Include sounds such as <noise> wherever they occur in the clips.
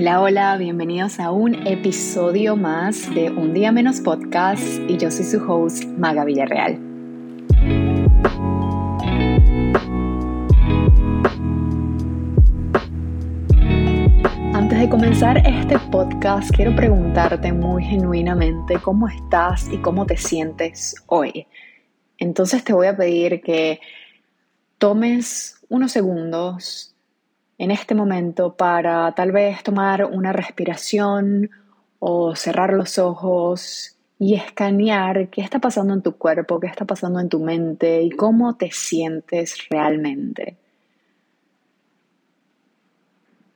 Hola, hola, bienvenidos a un episodio más de Un Día Menos Podcast y yo soy su host, Maga Villarreal. Antes de comenzar este podcast, quiero preguntarte muy genuinamente cómo estás y cómo te sientes hoy. Entonces te voy a pedir que tomes unos segundos en este momento para tal vez tomar una respiración o cerrar los ojos y escanear qué está pasando en tu cuerpo, qué está pasando en tu mente y cómo te sientes realmente.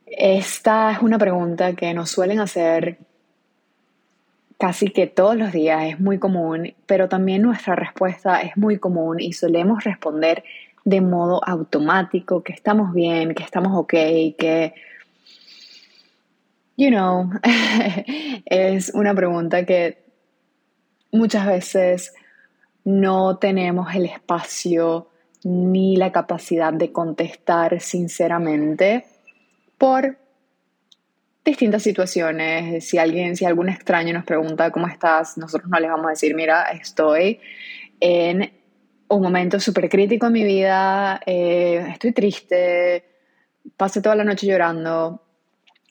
Esta es una pregunta que nos suelen hacer casi que todos los días, es muy común, pero también nuestra respuesta es muy común y solemos responder de modo automático, que estamos bien, que estamos ok, que, you know, <laughs> es una pregunta que muchas veces no tenemos el espacio ni la capacidad de contestar sinceramente por distintas situaciones. Si alguien, si algún extraño nos pregunta cómo estás, nosotros no les vamos a decir, mira, estoy en un momento súper crítico en mi vida, eh, estoy triste, pasé toda la noche llorando,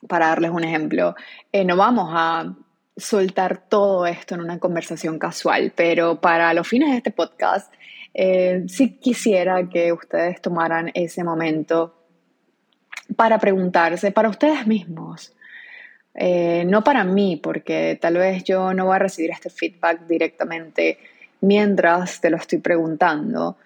para darles un ejemplo. Eh, no vamos a soltar todo esto en una conversación casual, pero para los fines de este podcast, eh, sí quisiera que ustedes tomaran ese momento para preguntarse, para ustedes mismos, no para mí, porque tal vez yo no voy a recibir este feedback directamente mientras te lo estoy preguntando,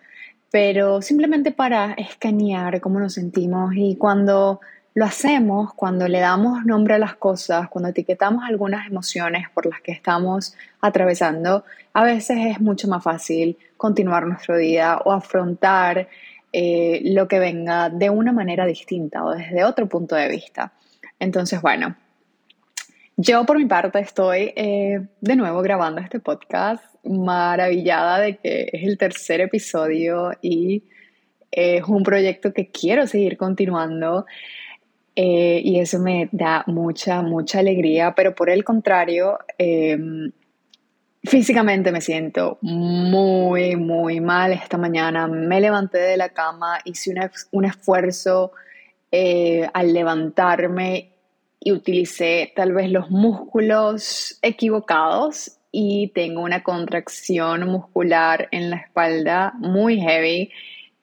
pero simplemente para escanear cómo nos sentimos y cuando lo hacemos, cuando le damos nombre a las cosas, cuando etiquetamos algunas emociones por las que estamos atravesando, a veces es mucho más fácil continuar nuestro día o afrontar eh, lo que venga de una manera distinta o desde otro punto de vista. Entonces, bueno, yo por mi parte estoy eh, de nuevo grabando este podcast maravillada de que es el tercer episodio y es un proyecto que quiero seguir continuando eh, y eso me da mucha, mucha alegría, pero por el contrario, em, físicamente me siento muy, muy mal esta mañana. Me levanté de la cama, hice un, esfuerzo eh, al levantarme y utilicé tal vez los músculos equivocados y tengo una contracción muscular en la espalda muy heavy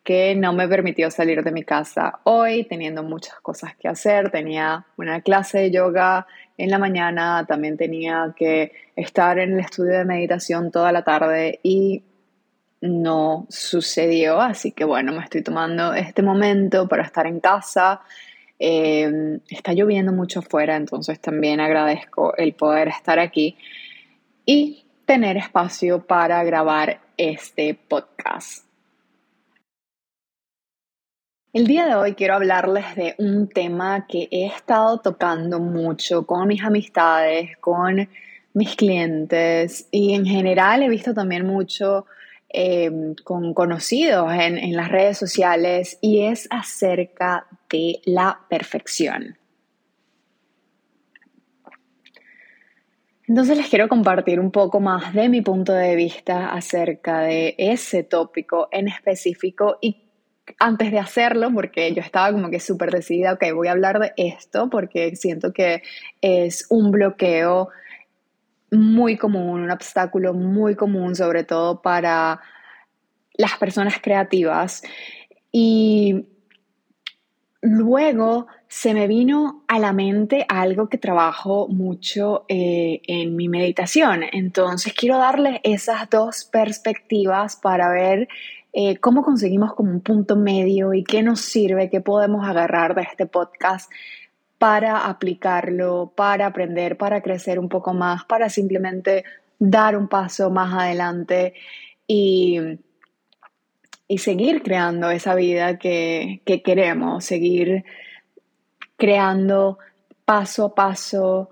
que no me permitió salir de mi casa hoy, teniendo muchas cosas que hacer. Tenía una clase de yoga en la mañana, también tenía que estar en el estudio de meditación toda la tarde y no sucedió. Así que bueno, me estoy tomando este momento para estar en casa. Eh, está lloviendo mucho afuera, entonces también agradezco el poder estar aquí y tener espacio para grabar este podcast. El día de hoy quiero hablarles de un tema que he estado tocando mucho con mis amistades, con mis clientes y en general he visto también mucho em, con conocidos en, en las redes sociales y es acerca de la perfección. Entonces les quiero compartir un poco más de mi punto de vista acerca de ese tópico en específico y antes de hacerlo, porque yo estaba como que súper decidida, ok, voy a hablar de esto porque siento que es un bloqueo muy común, un obstáculo muy común, sobre todo para las personas creativas. Y luego se me vino a la mente algo que trabajo mucho eh, en mi meditación. Entonces quiero darles esas dos perspectivas para ver eh, cómo conseguimos como un punto medio y qué nos sirve, qué podemos agarrar de este podcast para aplicarlo, para aprender, para crecer un poco más, para simplemente dar un paso más adelante y y seguir creando esa vida que, que queremos, seguir creando paso a paso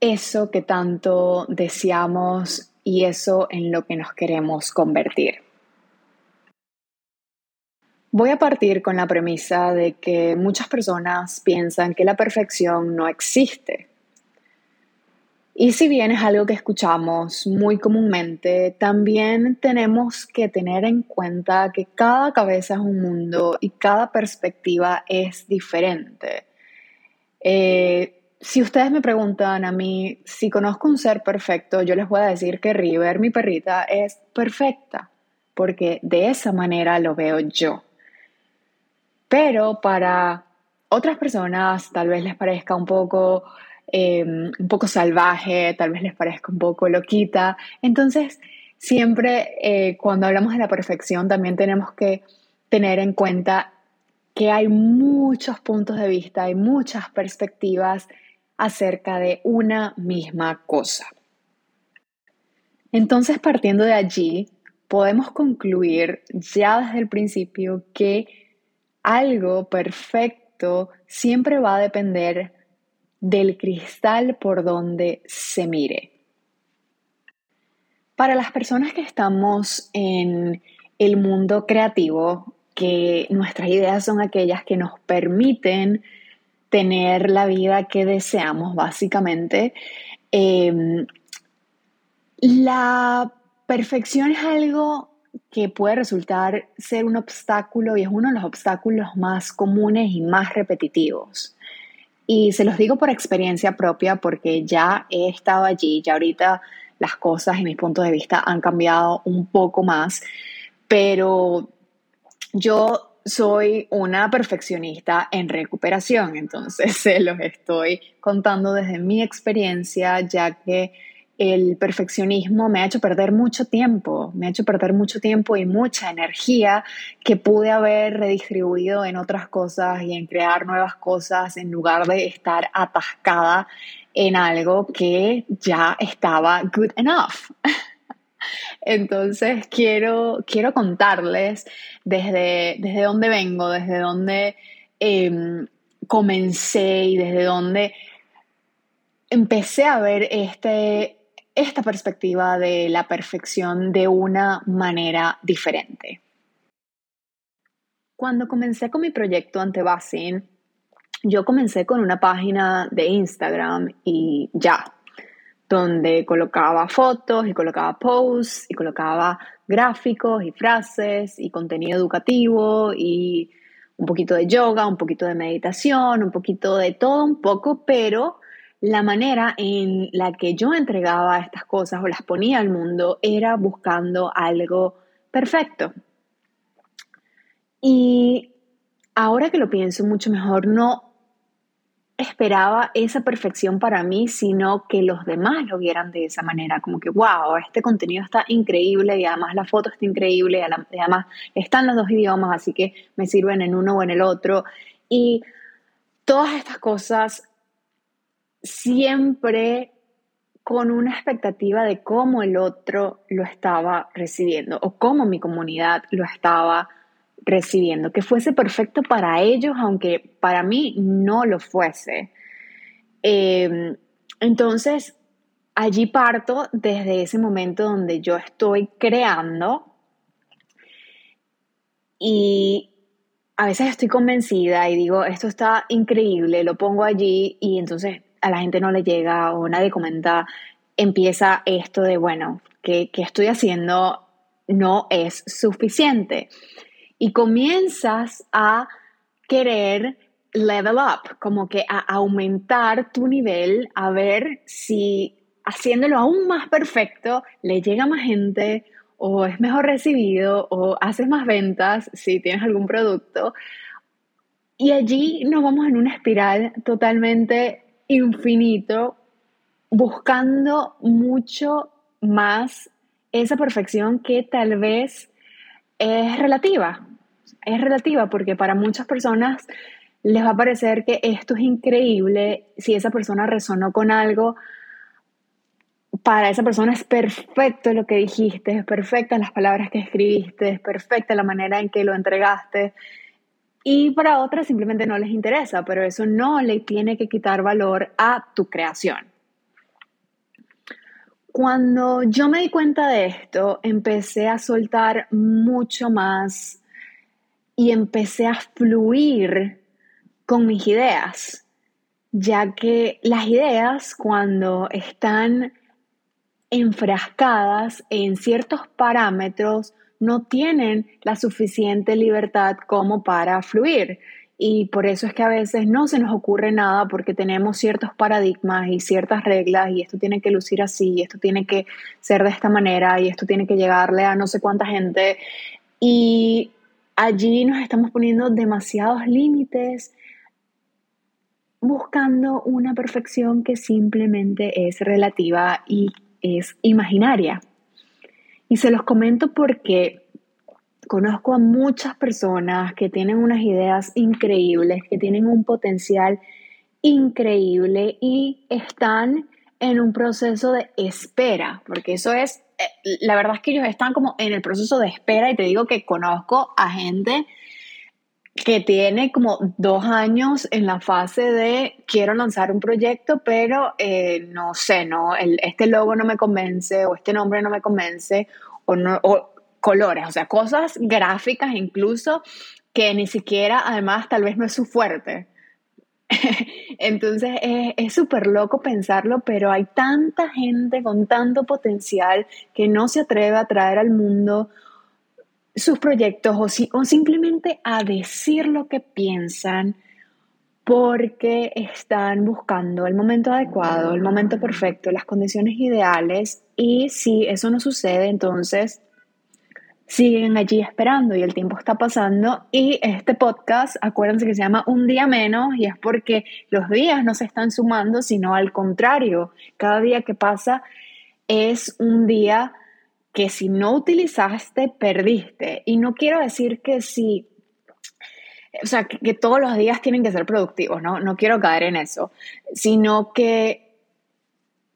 eso que tanto deseamos y eso en lo que nos queremos convertir. Voy a partir con la premisa de que muchas personas piensan que la perfección no existe. Y si bien es algo que escuchamos muy comúnmente, también tenemos que tener en cuenta que cada cabeza es un mundo y cada perspectiva es diferente. Eh, si ustedes me preguntan a mí si conozco un ser perfecto, yo les voy a decir que River, mi perrita, es perfecta, porque de esa manera lo veo yo. Pero para otras personas tal vez les parezca un poco, em, un poco salvaje, tal vez les parezca un poco loquita. Entonces, siempre eh, cuando hablamos de la perfección también tenemos que tener en cuenta que hay muchos puntos de vista, hay muchas perspectivas acerca de una misma cosa. Entonces, partiendo de allí, podemos concluir ya desde el principio que algo perfecto siempre va a depender del cristal por donde se mire. Para las personas que estamos en el mundo creativo, que nuestras ideas son aquellas que nos permiten tener la vida que deseamos, básicamente, em, la perfección es algo que puede resultar ser un obstáculo y es uno de los obstáculos más comunes y más repetitivos. Y se los digo por experiencia propia porque ya he estado allí, ya ahorita las cosas y mis puntos de vista han cambiado un poco más, pero yo soy una perfeccionista en recuperación, entonces <laughs> se los estoy contando desde mi experiencia, ya que el perfeccionismo me ha hecho perder mucho tiempo, me ha hecho perder mucho tiempo y mucha energía que pude haber redistribuido en otras cosas y en crear nuevas cosas en lugar de estar atascada en algo que ya estaba good enough. <laughs> Entonces quiero, quiero contarles desde, desde dónde vengo, desde dónde em, comencé y desde dónde empecé a ver este, esta perspectiva de la perfección de una manera diferente. Cuando comencé con mi proyecto ante Basin, yo comencé con una página de Instagram y ya, donde colocaba fotos y colocaba posts y colocaba gráficos y frases y contenido educativo y un poquito de yoga, un poquito de meditación, un poquito de todo un poco, pero la manera en la que yo entregaba estas cosas o las ponía al mundo era buscando algo perfecto. Y ahora que lo pienso mucho mejor, no esperaba esa perfección para mí, sino que los demás lo vieran de esa manera, como que, wow, este contenido está increíble y además la foto está increíble y además están los dos idiomas, así que me sirven en uno o en el otro. Y todas estas cosas siempre con una expectativa de cómo el otro lo estaba recibiendo o cómo mi comunidad lo estaba recibiendo, que fuese perfecto para ellos, aunque para mí no lo fuese. Em, entonces, allí parto desde ese momento donde yo estoy creando y a veces estoy convencida y digo, esto está increíble, lo pongo allí y entonces a la gente no le llega o nadie comenta, empieza esto de, bueno, que, estoy haciendo no es suficiente. Y comienzas a querer level up, como que a aumentar tu nivel, a ver si haciéndolo aún más perfecto le llega más gente o es mejor recibido o haces más ventas si tienes algún producto. Y allí nos vamos en una espiral totalmente infinito buscando mucho más esa perfección que tal vez es relativa. Es relativa porque para muchas personas les va a parecer que esto es increíble si esa persona resonó con algo. Para esa persona es perfecto lo que dijiste, es perfecta las palabras que escribiste, es perfecta la manera en que lo entregaste. Y para otras simplemente no les interesa, pero eso no le tiene que quitar valor a tu creación. Cuando yo me di cuenta de esto, empecé a soltar mucho más y empecé a fluir con mis ideas, ya que las ideas cuando están enfrascadas en ciertos parámetros no tienen la suficiente libertad como para fluir. Y por eso es que a veces no se nos ocurre nada porque tenemos ciertos paradigmas y ciertas reglas y esto tiene que lucir así y esto tiene que ser de esta manera y esto tiene que llegarle a no sé cuánta gente. Y allí nos estamos poniendo demasiados límites buscando una perfección que simplemente es relativa y es imaginaria. Y se los comento porque conozco a muchas personas que tienen unas ideas increíbles, que tienen un potencial increíble y están en un proceso de espera, porque eso es, eh, la verdad es que ellos están como en el proceso de espera y te digo que conozco a gente que tiene como dos años en la fase de quiero lanzar un proyecto, pero eh, no sé, no, este logo no me convence o este nombre no me convence o, no, o colores, o sea, cosas gráficas incluso que ni siquiera además tal vez no es su fuerte. <laughs> Entonces es súper loco pensarlo, pero hay tanta gente con tanto potencial que no se atreve a traer al mundo sus proyectos o, o simplemente a decir lo que piensan porque están buscando el momento adecuado, el momento perfecto, las condiciones ideales. Y si eso no sucede, entonces siguen allí esperando y el tiempo está pasando. Y este podcast, acuérdense que se llama Un día menos y es porque los días no se están sumando, sino al contrario, cada día que pasa es un día que si no utilizaste, perdiste. Y no quiero decir que si, o sea, que, todos los días tienen que ser productivos, ¿no? No quiero caer en eso, sino que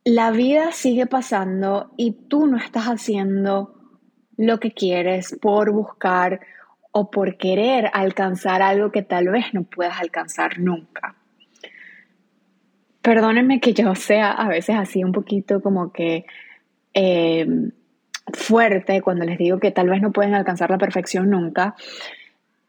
la vida sigue pasando y tú no estás haciendo lo que quieres por buscar o por querer alcanzar algo que tal vez no puedas alcanzar nunca. Perdónenme que yo sea a veces así un poquito como que eh, fuerte cuando les digo que tal vez no pueden alcanzar la perfección nunca,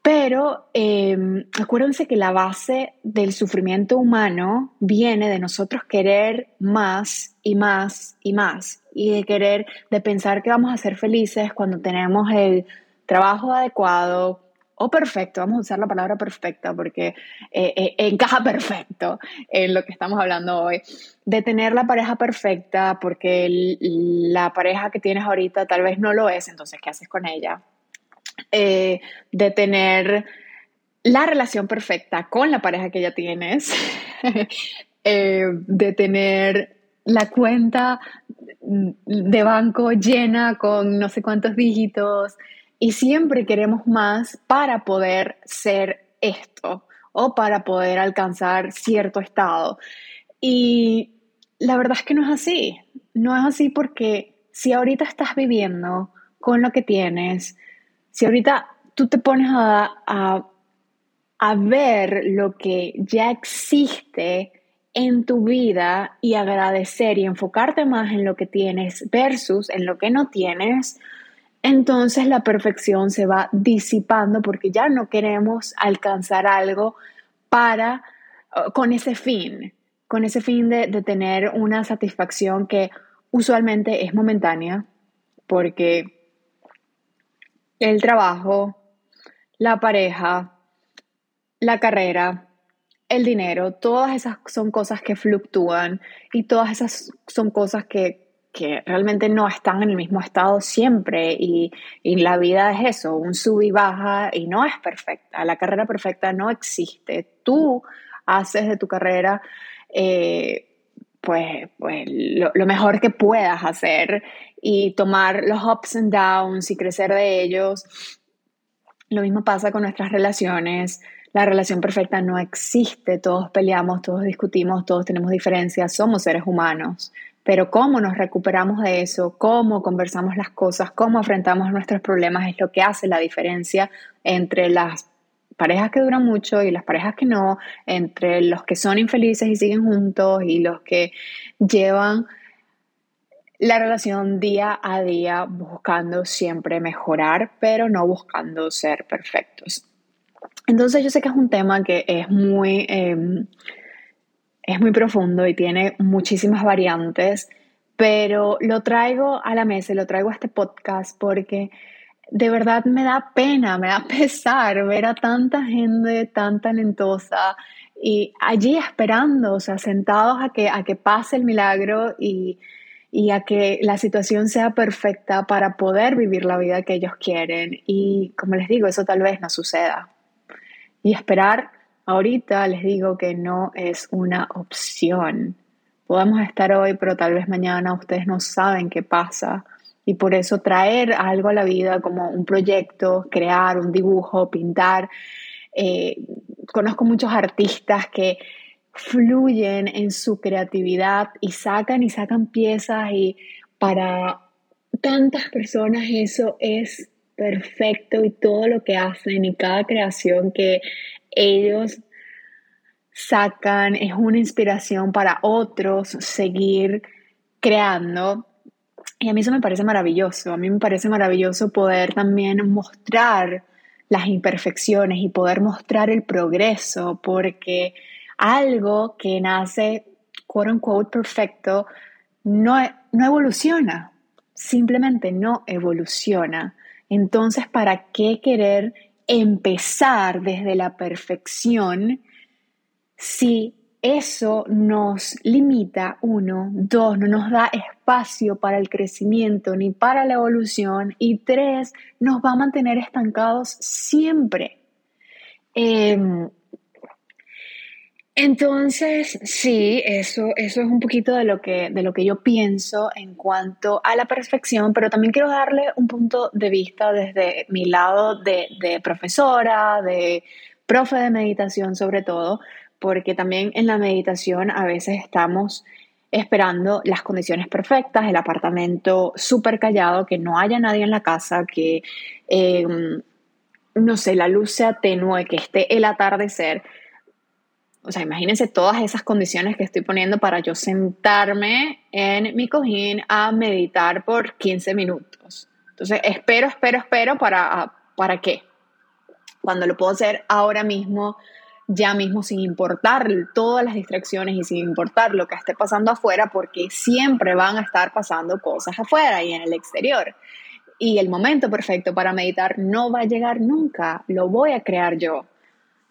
pero em, acuérdense que la base del sufrimiento humano viene de nosotros querer más y más y más, y de querer, de pensar que vamos a ser felices cuando tenemos el trabajo adecuado, o perfecto, vamos a usar la palabra perfecta porque eh, eh, encaja perfecto en lo que estamos hablando hoy, de tener la pareja perfecta porque la pareja que tienes ahorita tal vez no lo es, entonces, ¿qué haces con ella? Eh, de tener la relación perfecta con la pareja que ya tienes, <laughs> de tener la cuenta de banco llena con no sé cuántos dígitos, y siempre queremos más para poder ser esto o para poder alcanzar cierto estado. Y la verdad es que no es así. No es así porque si ahorita estás viviendo con lo que tienes, si ahorita tú te pones a, a, ver lo que ya existe en tu vida y agradecer y enfocarte más en lo que tienes versus en lo que no tienes, entonces la perfección se va disipando porque ya no queremos alcanzar algo para, uh, con ese fin, con ese fin de, de tener una satisfacción que usualmente es momentánea, porque el trabajo, la pareja, la carrera, el dinero, todas esas son cosas que fluctúan y todas esas son cosas que que realmente no están en el mismo estado siempre y, la vida es eso, un sub y baja y no es perfecta, la carrera perfecta no existe, tú haces de tu carrera eh, pues, pues lo, lo, mejor que puedas hacer y tomar los ups and downs y crecer de ellos. Lo mismo pasa con nuestras relaciones. La relación perfecta no existe, todos peleamos, todos discutimos, todos tenemos diferencias, somos seres humanos. Pero cómo nos recuperamos de eso, cómo conversamos las cosas, cómo afrontamos nuestros problemas es lo que hace la diferencia entre las parejas que duran mucho y las parejas que no, entre los que son infelices y siguen juntos y los que llevan la relación día a día buscando siempre mejorar, pero no buscando ser perfectos. Entonces yo sé que es un tema que es muy, em, es muy profundo y tiene muchísimas variantes, pero lo traigo a la mesa lo traigo a este podcast porque de verdad me da pena, me da <laughs> pesar ver a tanta gente tan talentosa y allí esperando, o sea, sentados a que, a que pase el milagro y, y a que la situación sea perfecta para poder vivir la vida que ellos quieren. Y como les digo, eso tal vez no suceda. Y esperar ahorita les digo que no es una opción. Podemos estar hoy, pero tal vez mañana ustedes no saben qué pasa. Y por eso traer algo a la vida como un proyecto, crear un dibujo, pintar. Eh, conozco muchos artistas que fluyen en su creatividad y sacan y sacan piezas y para tantas personas eso es perfecto y todo lo que hacen y cada creación que ellos sacan es una inspiración para otros seguir creando. Y a mí eso me parece maravilloso. A mí me parece maravilloso poder también mostrar las imperfecciones y poder mostrar el progreso, porque algo que nace, quote unquote, perfecto, no, no evoluciona. Simplemente no evoluciona. Entonces, ¿para qué querer empezar desde la perfección si eso nos limita, uno, dos, no nos da espacio para el crecimiento ni para la evolución y tres, nos va a mantener estancados siempre. Em, entonces, sí, eso, eso es un poquito de lo, que, de lo que yo pienso en cuanto a la perfección, pero también quiero darle un punto de vista desde mi lado de, de profesora, de profe de meditación sobre todo, porque también en la meditación a veces estamos esperando las condiciones perfectas, el apartamento súper callado, que no haya nadie en la casa, que, em, no sé, la luz se atenúe, que esté el atardecer o sea, imagínense todas esas condiciones que estoy poniendo para yo sentarme en mi cojín a meditar por 15 minutos. Entonces, espero, espero, espero para, ¿para qué? Cuando lo puedo hacer ahora mismo, ya mismo, sin importar todas las distracciones y sin importar lo que esté pasando afuera, porque siempre van a estar pasando cosas afuera y en el exterior. Y el momento perfecto para meditar no va a llegar nunca, lo voy a crear yo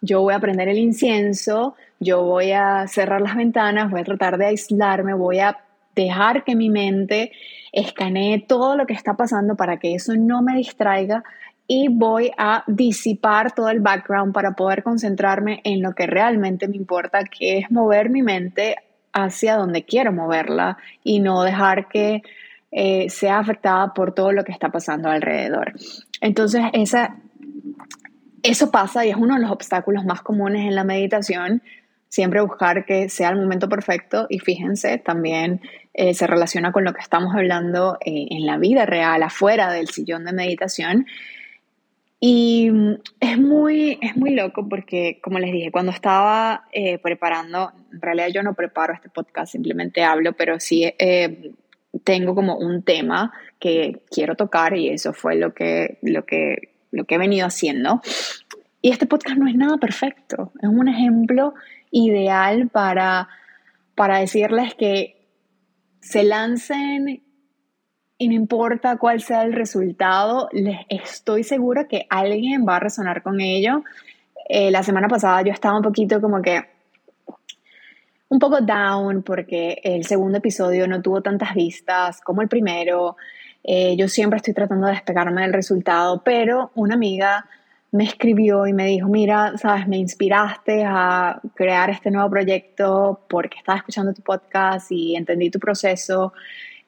yo voy a prender el incienso, yo voy a cerrar las ventanas, voy a tratar de aislarme, voy a dejar que mi mente escanee todo lo que está pasando para que eso no me distraiga y voy a disipar todo el background para poder concentrarme en lo que realmente me importa, que es mover mi mente hacia donde quiero moverla y no dejar que eh, sea afectada por todo lo que está pasando alrededor. Entonces, esa eso pasa y es uno de los obstáculos más comunes en la meditación, siempre buscar que sea el momento perfecto y fíjense, también eh, se relaciona con lo que estamos hablando eh, en la vida real, afuera del sillón de meditación. Y mm, es muy, es muy loco porque, como les dije, cuando estaba eh, preparando, en realidad yo no preparo este podcast, simplemente hablo, pero sí tengo como un tema que quiero tocar y eso fue lo que, lo que lo que he venido haciendo. Y este podcast no es nada perfecto, es un ejemplo ideal para, para decirles que se lancen y no importa cuál sea el resultado, les estoy segura que alguien va a resonar con ello. Eh, la semana pasada yo estaba un poquito como que un poco down porque el segundo episodio no tuvo tantas vistas como el primero. Eh, yo siempre estoy tratando de despegarme del resultado, pero una amiga me escribió y me dijo, mira, sabes, me inspiraste a crear este nuevo proyecto porque estaba escuchando tu podcast y entendí tu proceso.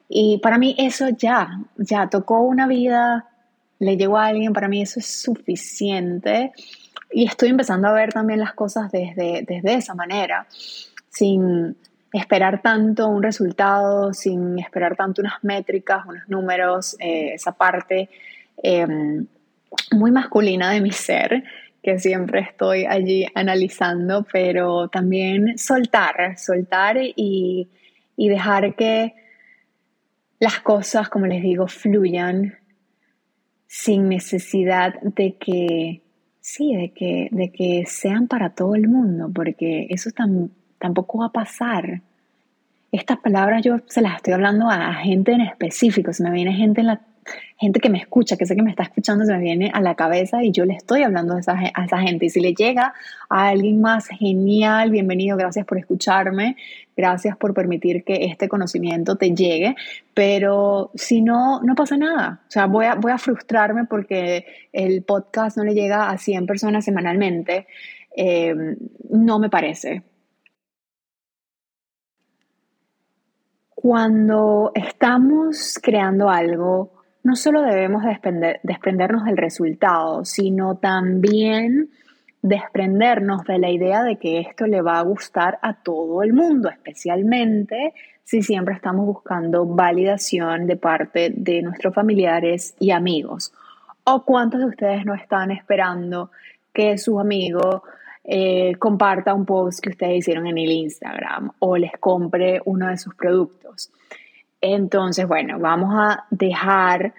Y para mí eso ya, ya tocó una vida, le llegó a alguien, para mí eso es suficiente. Y estoy empezando a ver también las cosas desde, desde esa manera, sin esperar tanto un resultado, sin esperar tanto unas métricas, unos números, eh, esa parte em, muy masculina de mi ser que siempre estoy allí analizando, pero también soltar, soltar y, y dejar que las cosas, como les digo, fluyan sin necesidad de que sí, de que, de que sean para todo el mundo, porque eso tampoco va a pasar. Estas palabras yo se las estoy hablando a gente en específico, se me viene gente en la gente que me escucha, que sé que me está escuchando, se me viene a la cabeza y yo le estoy hablando a esa, gente. Y si le llega a alguien más, genial, bienvenido, gracias por escucharme, gracias por permitir que este conocimiento te llegue, pero si no, no pasa nada. O sea, voy a, voy a frustrarme porque el podcast no le llega a 100 personas semanalmente. Eh, no me parece. Cuando estamos creando algo, no solo debemos desprendernos del resultado, sino también desprendernos de la idea de que esto le va a gustar a todo el mundo, especialmente si siempre estamos buscando validación de parte de nuestros familiares y amigos. ¿O cuántos de ustedes no están esperando que su amigo eh, comparta un post que ustedes hicieron en el Instagram o les compre uno de sus productos? Entonces, bueno, vamos a dejar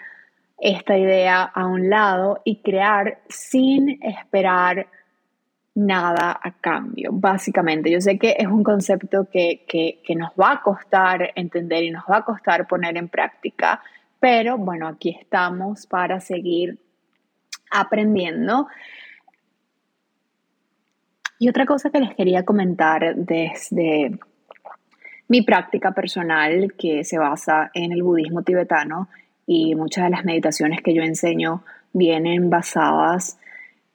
esta idea a un lado y crear sin esperar nada a cambio, básicamente. Yo sé que es un concepto que, que, nos va a costar entender y nos va a costar poner en práctica, pero bueno, aquí estamos para seguir aprendiendo. Y otra cosa que les quería comentar desde mi práctica personal que se basa en el budismo tibetano y muchas de las meditaciones que yo enseño vienen basadas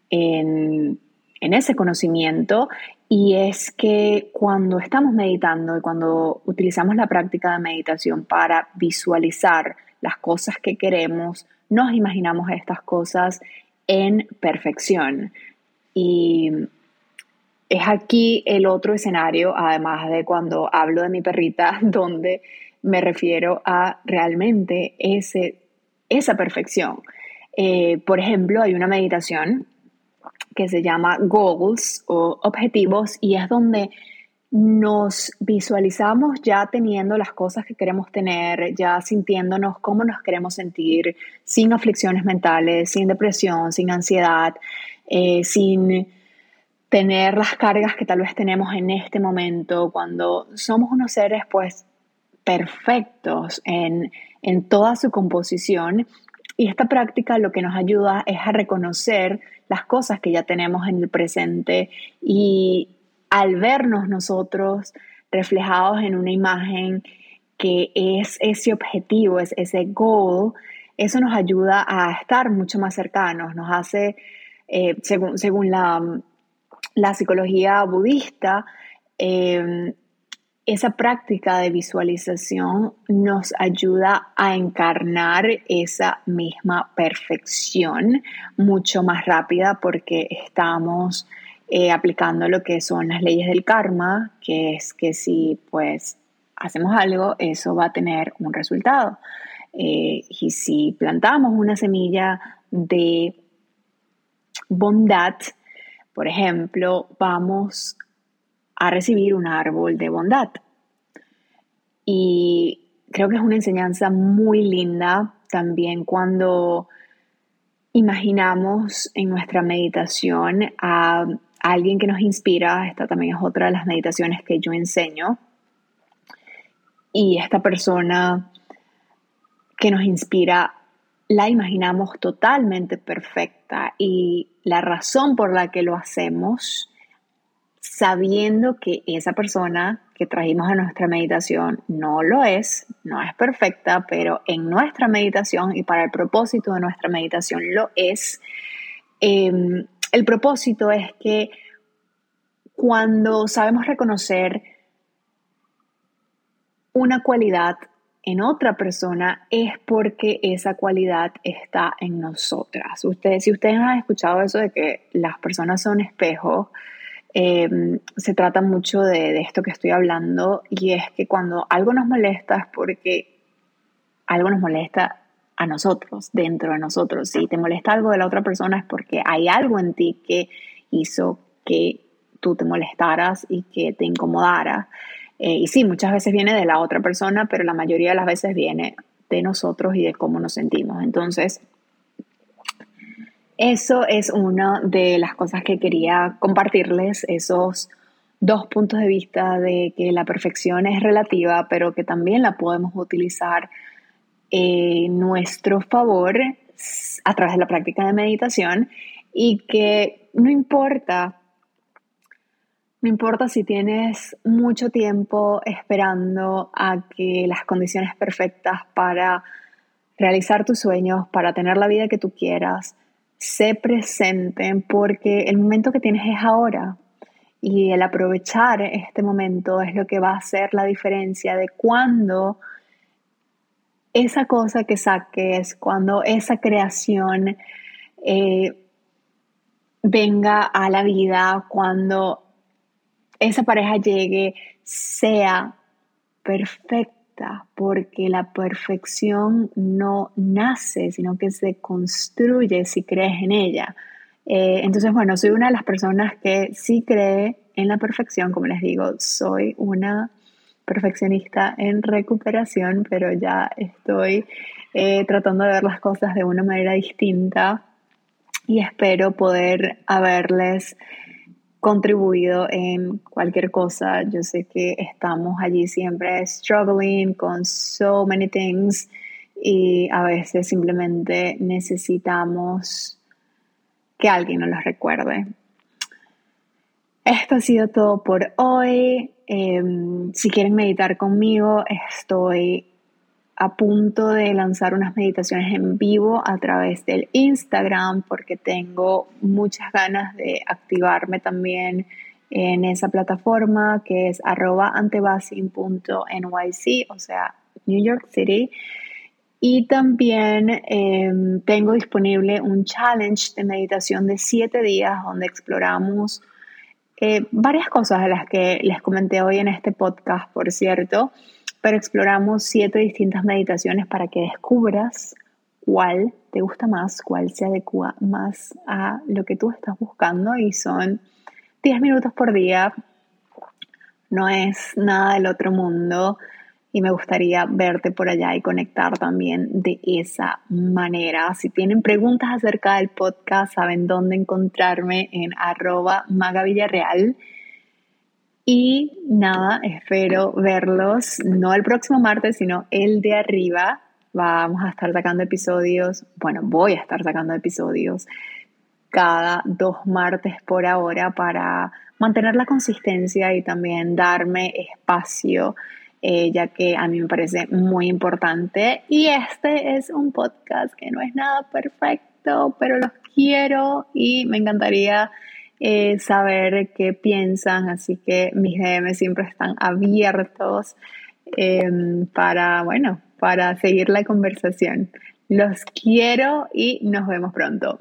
en, ese conocimiento y es que cuando estamos meditando y cuando utilizamos la práctica de meditación para visualizar las cosas que queremos, nos imaginamos estas cosas en perfección. Y es aquí el otro escenario, además de cuando hablo de mi perrita, <laughs> donde me refiero a realmente ese, esa perfección. Eh, por ejemplo, hay una meditación que se llama Goals o Objetivos y es donde nos visualizamos ya teniendo las cosas que queremos tener, ya sintiéndonos cómo nos queremos sentir, sin aflicciones mentales, sin depresión, sin ansiedad, eh, sin tener las cargas que tal vez tenemos en este momento, cuando somos unos seres pues perfectos en, en toda su composición. Y esta práctica lo que nos ayuda es a reconocer las cosas que ya tenemos en el presente y al vernos nosotros reflejados en una imagen que es ese objetivo, es ese goal, eso nos ayuda a estar mucho más cercanos, nos hace, eh, según, según la, la psicología budista, eh, esa práctica de visualización nos ayuda a encarnar esa misma perfección mucho más rápida porque estamos eh, aplicando lo que son las leyes del karma, que es que si pues hacemos algo, eso va a tener un resultado. Eh, y si plantamos una semilla de bondad, por ejemplo, vamos a recibir un árbol de bondad. Y creo que es una enseñanza muy linda también cuando imaginamos en nuestra meditación a, alguien que nos inspira. Esta también es otra de las meditaciones que yo enseño. Y esta persona que nos inspira la imaginamos totalmente perfecta y la razón por la que lo hacemos, sabiendo que esa persona que trajimos a nuestra meditación no lo es, no es perfecta, pero en nuestra meditación y para el propósito de nuestra meditación lo es. Em, el propósito es que cuando sabemos reconocer una cualidad en otra persona es porque esa cualidad está en nosotras. Ustedes, si ustedes han escuchado eso de que las personas son espejos, em, se trata mucho de, esto que estoy hablando y es que cuando algo nos molesta es porque algo nos molesta a nosotros, dentro de nosotros. Si te molesta algo de la otra persona es porque hay algo en ti que hizo que tú te molestaras y que te incomodara. Eh, y sí, muchas veces viene de la otra persona, pero la mayoría de las veces viene de nosotros y de cómo nos sentimos. Entonces, eso es una de las cosas que quería compartirles, esos dos puntos de vista de que la perfección es relativa, pero que también la podemos utilizar en nuestro favor a través de la práctica de meditación y que no importa, no importa si tienes mucho tiempo esperando a que las condiciones perfectas para realizar tus sueños, para tener la vida que tú quieras, se presenten porque el momento que tienes es ahora. Y el aprovechar este momento es lo que va a hacer la diferencia de cuando esa cosa que saques, cuando esa creación eh, venga a la vida, cuando esa pareja llegue, sea perfecta, porque la perfección no nace, sino que se construye si crees en ella. Eh, entonces, bueno, soy una de las personas que sí cree en la perfección, como les digo, soy una perfeccionista en recuperación, pero ya estoy eh, tratando de ver las cosas de una manera distinta y espero poder haberles contribuido en cualquier cosa. Yo sé que estamos allí siempre struggling con so many things y a veces simplemente necesitamos que alguien nos los recuerde. Esto ha sido todo por hoy. Em, si quieren meditar conmigo, estoy a punto de lanzar unas meditaciones en vivo a través del Instagram porque tengo muchas ganas de activarme también en esa plataforma que es arroba antebasin.nyc, o sea, New York City. Y también em, tengo disponible un challenge de meditación de siete días donde exploramos eh, varias cosas de las que les comenté hoy en este podcast, por cierto, pero exploramos siete distintas meditaciones para que descubras cuál te gusta más, cuál se adecua más a lo que tú estás buscando y son 10 minutos por día, no es nada del otro mundo y me gustaría verte por allá y conectar también de esa manera. Si tienen preguntas acerca del podcast, saben dónde encontrarme en arroba magavillarreal. Y nada, espero verlos, no el próximo martes, sino el de arriba. Vamos a estar sacando episodios, bueno, voy a estar sacando episodios cada dos martes por ahora para mantener la consistencia y también darme espacio eh, ya que a mí me parece muy importante. Y este es un podcast que no es nada perfecto, pero los quiero y me encantaría eh, saber qué piensan, así que mis DM siempre están abiertos em, para, bueno, para seguir la conversación. Los quiero y nos vemos pronto.